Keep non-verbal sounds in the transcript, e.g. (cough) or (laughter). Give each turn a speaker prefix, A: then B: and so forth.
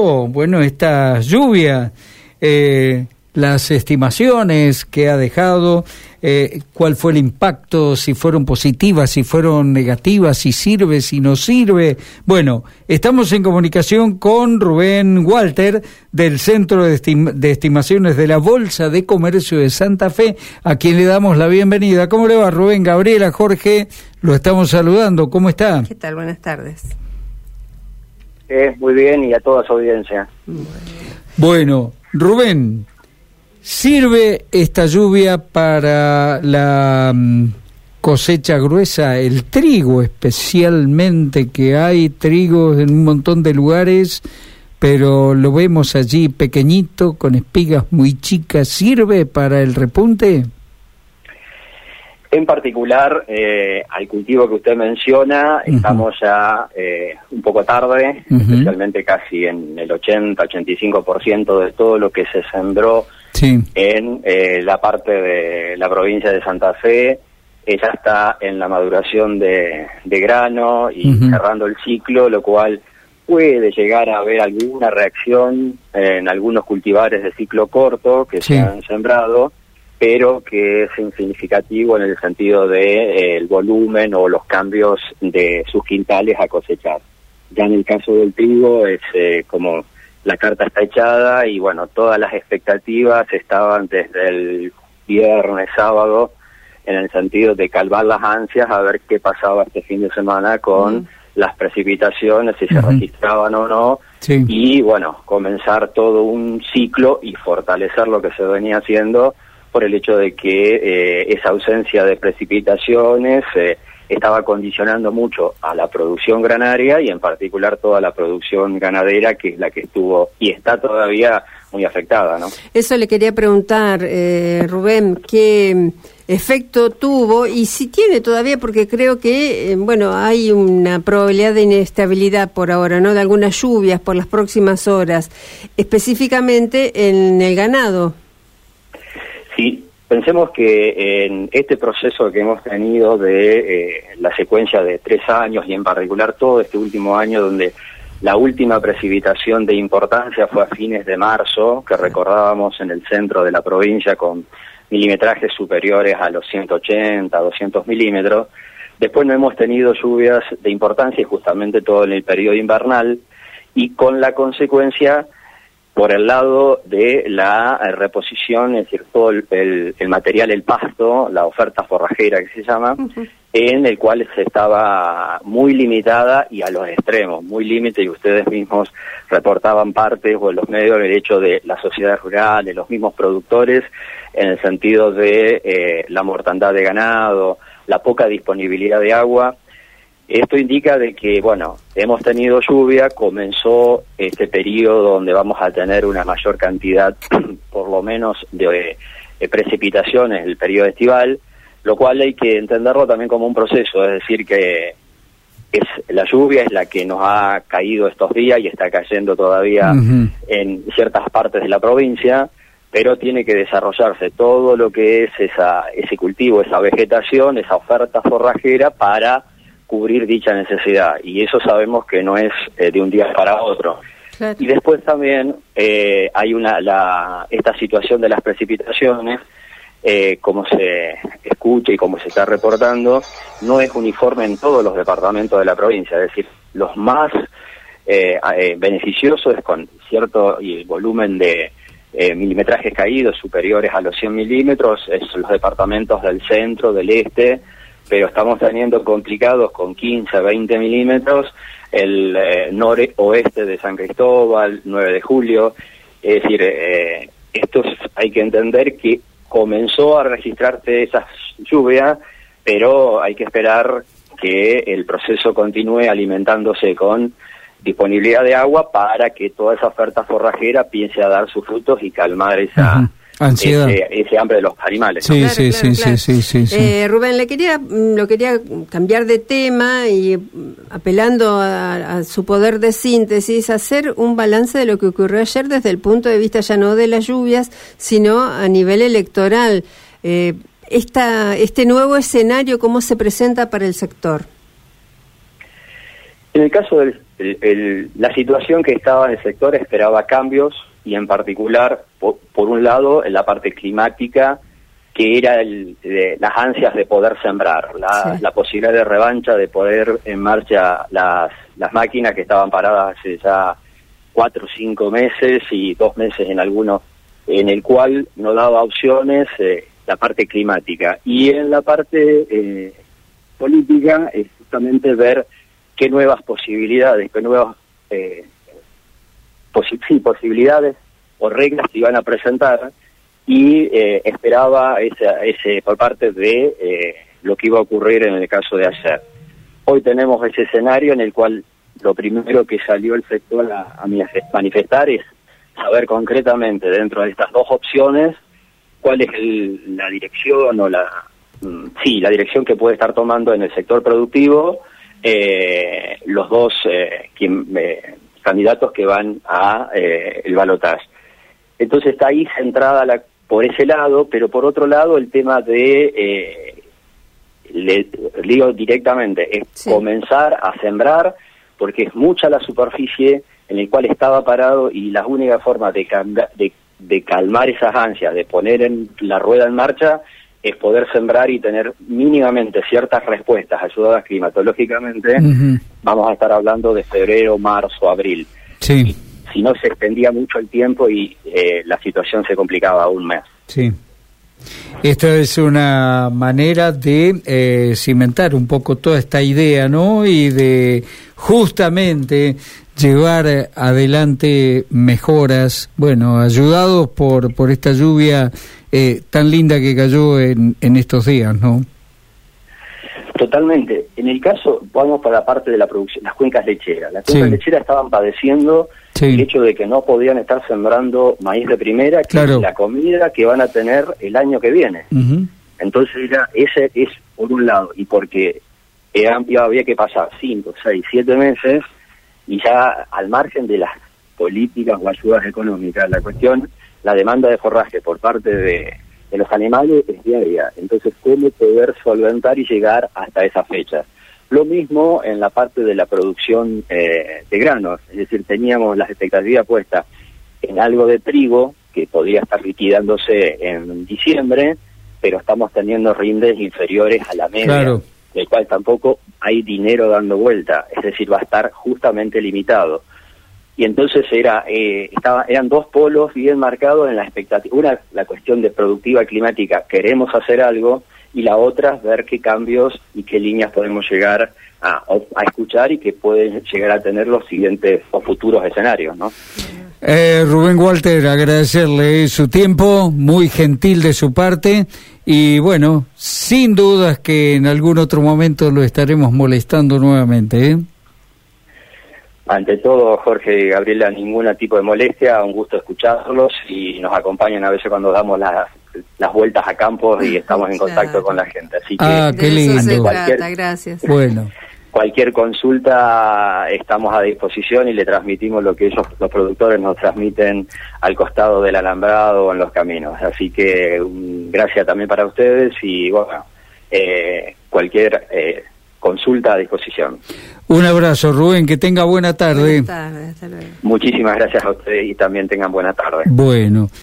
A: bueno, esta lluvia, eh, las estimaciones que ha dejado, eh, cuál fue el impacto, si fueron positivas, si fueron negativas, si sirve, si no sirve. Bueno, estamos en comunicación con Rubén Walter del Centro de, de Estimaciones de la Bolsa de Comercio de Santa Fe, a quien le damos la bienvenida. ¿Cómo le va, Rubén? Gabriela, Jorge, lo estamos saludando. ¿Cómo está?
B: ¿Qué tal? Buenas tardes.
C: Eh, muy bien y a toda su audiencia.
A: Bueno, Rubén, ¿Sirve esta lluvia para la mm, cosecha gruesa, el trigo especialmente, que hay trigo en un montón de lugares, pero lo vemos allí pequeñito, con espigas muy chicas, ¿sirve para el repunte?
C: En particular, eh, al cultivo que usted menciona, estamos ya eh, un poco tarde, especialmente casi en el 80-85% de todo lo que se sembró en eh, la parte de la provincia de Santa Fe. ya está en la maduración de, grano y cerrando el ciclo, lo cual puede llegar a haber alguna reacción en algunos cultivares de ciclo corto que se han sembrado pero que es insignificativo en el sentido de eh, el volumen o los cambios de sus quintales a cosechar. Ya en el caso del trigo es eh, como la carta está echada y bueno, todas las expectativas estaban desde el viernes, sábado, en el sentido de calvar las ansias a ver qué pasaba este fin de semana con las precipitaciones, si se registraban o no, y bueno, comenzar todo un ciclo y fortalecer lo que se venía haciendo por el hecho de que eh, esa ausencia de precipitaciones eh, estaba condicionando mucho a la producción granaria y en particular toda la producción ganadera que es la que estuvo y está todavía muy afectada, ¿no?
B: Eso le quería preguntar, eh, Rubén, qué efecto tuvo y si tiene todavía, porque creo que, bueno, hay una probabilidad de inestabilidad por ahora, ¿no? De algunas lluvias por las próximas horas, específicamente en el ganado.
C: Sí, pensemos que en este proceso que hemos tenido de eh, la secuencia de tres años y en particular todo este último año donde la última precipitación de importancia fue a fines de marzo, que recordábamos en el centro de la provincia con milimetrajes superiores a los 180, 200 milímetros. Después no hemos tenido lluvias de importancia justamente todo en el periodo invernal y con la consecuencia por el lado de la eh, reposición, es decir, todo el, material, el pasto, la oferta forrajera que se llama, en el cual se estaba muy limitada y a los extremos, muy límite, y ustedes mismos reportaban partes o en los medios el hecho de la sociedad rural, de los mismos productores, en el sentido de eh, la mortandad de ganado, la poca disponibilidad de agua, esto indica de que, bueno, hemos tenido lluvia, comenzó este periodo donde vamos a tener una mayor cantidad, (clears throat) por lo menos, de, precipitaciones, el periodo estival, lo cual hay que entenderlo también como un proceso, es decir, que es la lluvia es la que nos ha caído estos días y está cayendo todavía en ciertas partes de la provincia, pero tiene que desarrollarse todo lo que es esa, ese cultivo, esa vegetación, esa oferta forrajera para cubrir dicha necesidad. Y eso sabemos que no es eh, de un día para otro. Y después también eh, hay una la, esta situación de las precipitaciones, eh, como se escucha y como se está reportando, no es uniforme en todos los departamentos de la provincia, es decir, los más beneficiosos con cierto volumen de milimetrajes caídos superiores a los 100 milímetros, es los departamentos del centro, del este, pero estamos teniendo complicados con 15 20 milímetros el eh, noroeste de San Cristóbal, 9 de julio. Es decir, eh, esto hay que entender que comenzó a registrarse esa lluvia, pero hay que esperar que el proceso continúe alimentándose con disponibilidad de agua para que toda esa oferta forrajera piense a dar sus frutos y calmar esa,
A: Ansiedad.
C: Ese, hambre de los animales.
A: Sí, sí, sí, sí, sí,
B: eh, Rubén, le quería, mm, lo quería cambiar de tema y mm, apelando a, su poder de síntesis, hacer un balance de lo que ocurrió ayer desde el punto de vista ya no de las lluvias, sino a nivel electoral. Eh, esta, este nuevo escenario, ¿cómo se presenta para el sector?
C: En el caso del la situación que estaba en el sector esperaba cambios y en particular, por, un lado, en la parte climática, que era el, las ansias de poder sembrar, la, posibilidad de revancha, de poder en marcha las, las máquinas que estaban paradas hace ya cuatro o cinco meses y dos meses en algunos, en el cual no daba opciones eh, la parte climática. Y en la parte eh, política es justamente ver qué nuevas posibilidades, qué nuevas eh, posibilidades o reglas se iban a presentar y eh, esperaba ese, ese por parte de eh, lo que iba a ocurrir en el caso de ayer. Hoy tenemos ese escenario en el cual lo primero que salió el sector a, a manifestar es saber concretamente dentro de estas dos opciones cuál es la dirección o la mm, sí la dirección que puede estar tomando en el sector productivo eh, los dos eh, eh, candidatos que van a eh, el balotaje. Entonces está ahí centrada la, por ese lado, pero por otro lado el tema de, le digo directamente, es comenzar a sembrar porque es mucha la superficie en la cual estaba parado y la única forma de, de, de calmar esas ansias, de poner en la rueda en marcha, es poder sembrar y tener mínimamente ciertas respuestas ayudadas climatológicamente, vamos a estar hablando de febrero, marzo, abril.
A: Sí.
C: Si no, se extendía mucho el tiempo y eh, la situación se complicaba aún más.
A: Sí. Esta es una manera de eh, cimentar un poco toda esta idea, ¿no? Y de justamente llevar adelante mejoras, bueno, ayudados por, por esta lluvia eh, tan linda que cayó en, en estos días, ¿no?
C: Totalmente. En el caso, vamos para la parte de la producción, las cuencas lecheras. Las cuencas lecheras estaban padeciendo el hecho de que no podían estar sembrando maíz de primera, que es la comida que van a tener el año que viene. Entonces era, ese es por un lado, y porque había que pasar cinco, seis, siete meses, y ya al margen de las políticas o ayudas económicas, la cuestión, la demanda de forraje por parte de de los animales es diaria. Entonces, ¿cómo poder solventar y llegar hasta esa fecha? Lo mismo en la parte de la producción eh, de granos, es decir, teníamos las expectativas puestas en algo de trigo que podría estar liquidándose en diciembre, pero estamos teniendo rindes inferiores a la media, del cual tampoco hay dinero dando vuelta, es decir, va a estar justamente limitado y entonces era eh, estaba, eran dos polos bien marcados en la expectativa. Una, la cuestión de productiva climática, queremos hacer algo, y la otra, ver qué cambios y qué líneas podemos llegar a, a escuchar y que pueden llegar a tener los siguientes o futuros escenarios, ¿no?
A: Eh, Rubén Walter, agradecerle su tiempo, muy gentil de su parte y bueno, sin dudas que en algún otro momento lo estaremos molestando nuevamente. ¿eh?
C: Ante todo, Jorge y Gabriela, ningún tipo de molestia, un gusto escucharlos y nos acompañan a veces cuando damos las, las vueltas a campo y estamos en (laughs) contacto con la gente. Así que,
A: ah, qué lindo.
B: Cualquier, gracias.
A: Bueno. (laughs)
C: Cualquier consulta estamos a disposición y le transmitimos lo que ellos, los productores, nos transmiten al costado del alambrado o en los caminos. Así que gracias también para ustedes y bueno, eh, cualquier eh, consulta a disposición.
A: Un abrazo, Rubén, que tenga buena tarde.
B: Buenas tardes, hasta luego.
C: Muchísimas gracias a ustedes y también tengan buena tarde.
A: Bueno.